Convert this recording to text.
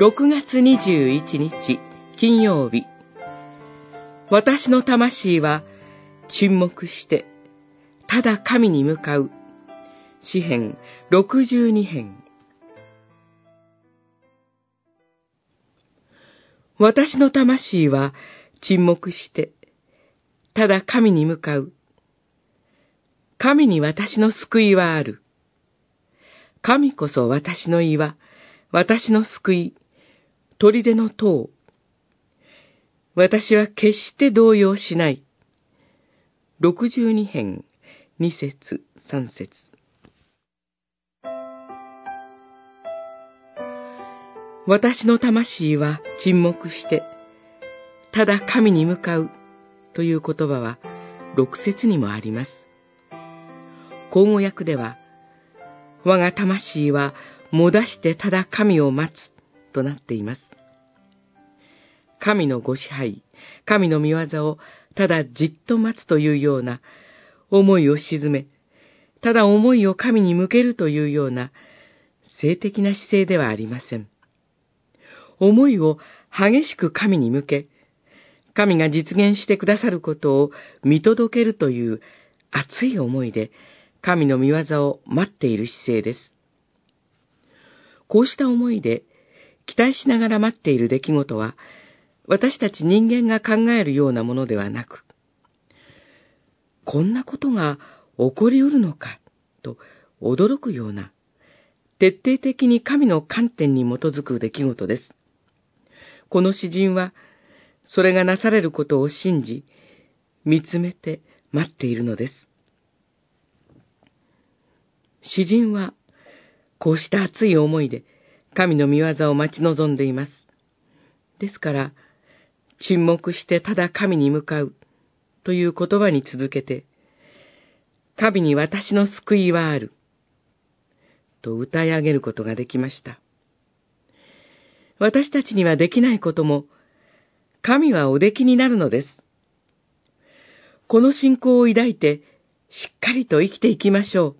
6月21日金曜日。私の魂は沈黙してただ神に向かう。詩編62編。私の魂は沈黙してただ神に向かう。神に私の救いはある。神こそ私の岩私の救い。砦の塔。私は決して動揺しない。六十二編、二節、三節。私の魂は沈黙して、ただ神に向かうという言葉は六節にもあります。口語訳では、我が魂はもだしてただ神を待つとなっています。神のご支配、神の見業をただじっと待つというような思いを沈め、ただ思いを神に向けるというような性的な姿勢ではありません。思いを激しく神に向け、神が実現してくださることを見届けるという熱い思いで神の見業を待っている姿勢です。こうした思いで期待しながら待っている出来事は私たち人間が考えるようなものではなく、こんなことが起こりうるのか、と驚くような、徹底的に神の観点に基づく出来事です。この詩人は、それがなされることを信じ、見つめて待っているのです。詩人は、こうした熱い思いで、神の見業を待ち望んでいます。ですから、沈黙してただ神に向かうという言葉に続けて、神に私の救いはあると歌い上げることができました。私たちにはできないことも、神はおできになるのです。この信仰を抱いて、しっかりと生きていきましょう。